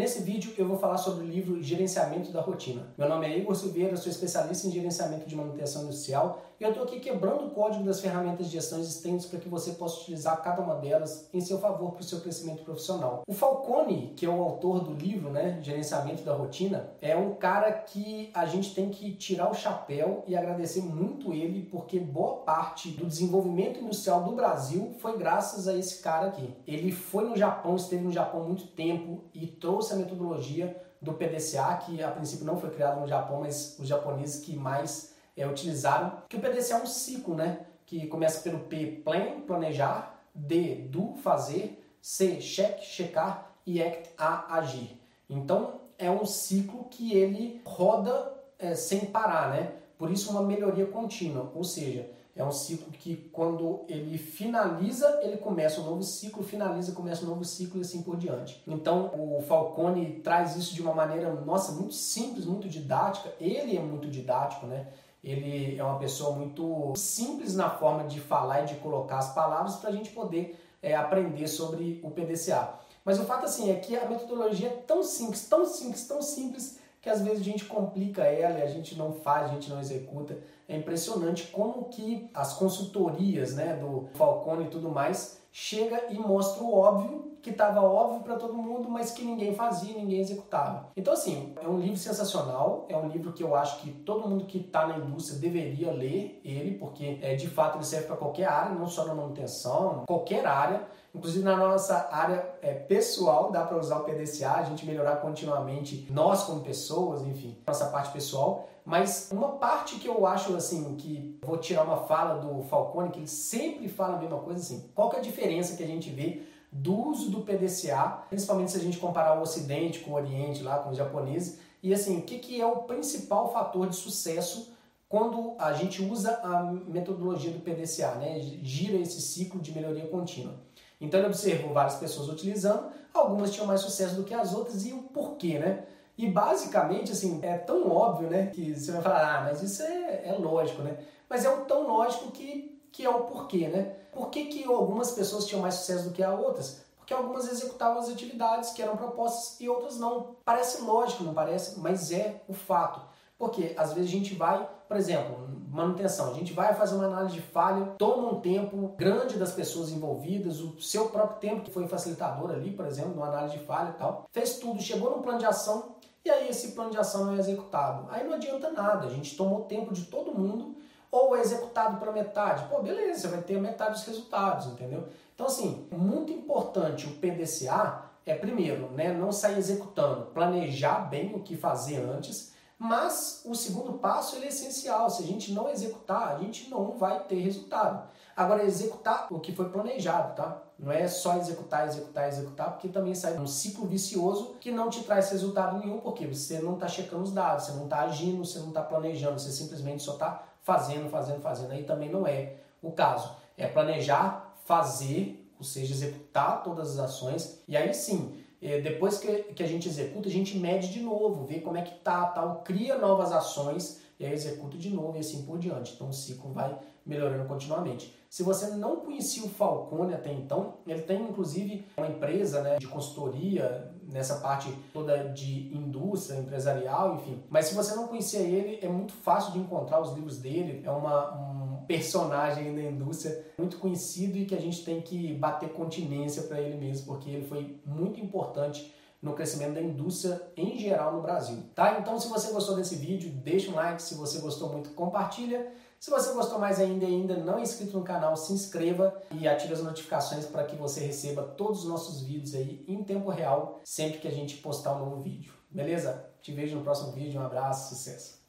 Nesse vídeo eu vou falar sobre o livro Gerenciamento da Rotina. Meu nome é Igor Silveira, sou especialista em gerenciamento de manutenção industrial e eu estou aqui quebrando o código das ferramentas de gestão existentes para que você possa utilizar cada uma delas em seu favor para o seu crescimento profissional. O Falcone, que é o autor do livro, né, Gerenciamento da Rotina, é um cara que a gente tem que tirar o chapéu e agradecer muito ele porque boa parte do desenvolvimento industrial do Brasil foi graças a esse cara aqui. Ele foi no Japão, esteve no Japão muito tempo e trouxe trouxe a metodologia do PDCA, que a princípio não foi criado no Japão, mas os japoneses que mais é, utilizaram. Que o PDCA é um ciclo, né? Que começa pelo P, plan, planejar, D, do, fazer, C, check, checar e act, a, agir. Então é um ciclo que ele roda é, sem parar, né? Por isso uma melhoria contínua, ou seja, é um ciclo que quando ele finaliza, ele começa um novo ciclo, finaliza, começa um novo ciclo e assim por diante. Então o Falcone traz isso de uma maneira, nossa, muito simples, muito didática. Ele é muito didático, né? Ele é uma pessoa muito simples na forma de falar e de colocar as palavras para a gente poder é, aprender sobre o PDCA. Mas o fato assim é que a metodologia é tão simples, tão simples, tão simples que às vezes a gente complica ela e a gente não faz, a gente não executa. É impressionante como que as consultorias né, do Falcone e tudo mais chega e mostra o óbvio, que estava óbvio para todo mundo, mas que ninguém fazia, ninguém executava. Então, assim, é um livro sensacional, é um livro que eu acho que todo mundo que está na indústria deveria ler ele, porque é, de fato ele serve para qualquer área, não só na manutenção, qualquer área. Inclusive na nossa área é, pessoal dá para usar o PDCA, a gente melhorar continuamente nós como pessoas, enfim, nossa parte pessoal. Mas uma parte que eu acho assim, que vou tirar uma fala do Falcone, que ele sempre fala a mesma coisa assim, qual que é a diferença que a gente vê do uso do PDCA, principalmente se a gente comparar o Ocidente com o Oriente, lá com os japoneses, e assim, o que, que é o principal fator de sucesso quando a gente usa a metodologia do PDCA, né? gira esse ciclo de melhoria contínua. Então ele observou várias pessoas utilizando, algumas tinham mais sucesso do que as outras e o porquê, né? E basicamente, assim, é tão óbvio, né, que você vai falar, ah, mas isso é, é lógico, né? Mas é o tão lógico que, que é o porquê, né? Por que, que algumas pessoas tinham mais sucesso do que as outras? Porque algumas executavam as atividades que eram propostas e outras não. Parece lógico, não parece? Mas é o fato. Porque às vezes a gente vai, por exemplo, manutenção, a gente vai fazer uma análise de falha, toma um tempo grande das pessoas envolvidas, o seu próprio tempo, que foi facilitador ali, por exemplo, numa análise de falha e tal, fez tudo, chegou no plano de ação e aí esse plano de ação não é executado. Aí não adianta nada, a gente tomou tempo de todo mundo ou é executado pela metade. Pô, beleza, você vai ter metade dos resultados, entendeu? Então, assim, muito importante o PDCA é, primeiro, né, não sair executando, planejar bem o que fazer antes, mas o segundo passo é essencial. Se a gente não executar, a gente não vai ter resultado. Agora, executar o que foi planejado, tá? Não é só executar, executar, executar, porque também sai um ciclo vicioso que não te traz resultado nenhum, porque você não está checando os dados, você não está agindo, você não está planejando, você simplesmente só está fazendo, fazendo, fazendo. Aí também não é o caso. É planejar, fazer, ou seja, executar todas as ações, e aí sim depois que, a gente executa, a gente mede de novo, vê como é que tá, tal, cria novas ações e aí executa de novo e assim por diante. Então o ciclo vai melhorando continuamente. Se você não conhecia o Falcone até então, ele tem inclusive uma empresa né, de consultoria nessa parte toda de indústria, empresarial, enfim. Mas se você não conhecia ele, é muito fácil de encontrar os livros dele. É uma, um personagem da indústria muito conhecido e que a gente tem que bater continência para ele mesmo, porque ele foi muito importante no crescimento da indústria em geral no Brasil. Tá? Então, se você gostou desse vídeo, deixa um like. Se você gostou muito, compartilha. Se você gostou mais ainda e ainda não é inscrito no canal, se inscreva e ative as notificações para que você receba todos os nossos vídeos aí em tempo real, sempre que a gente postar um novo vídeo. Beleza? Te vejo no próximo vídeo. Um abraço, sucesso!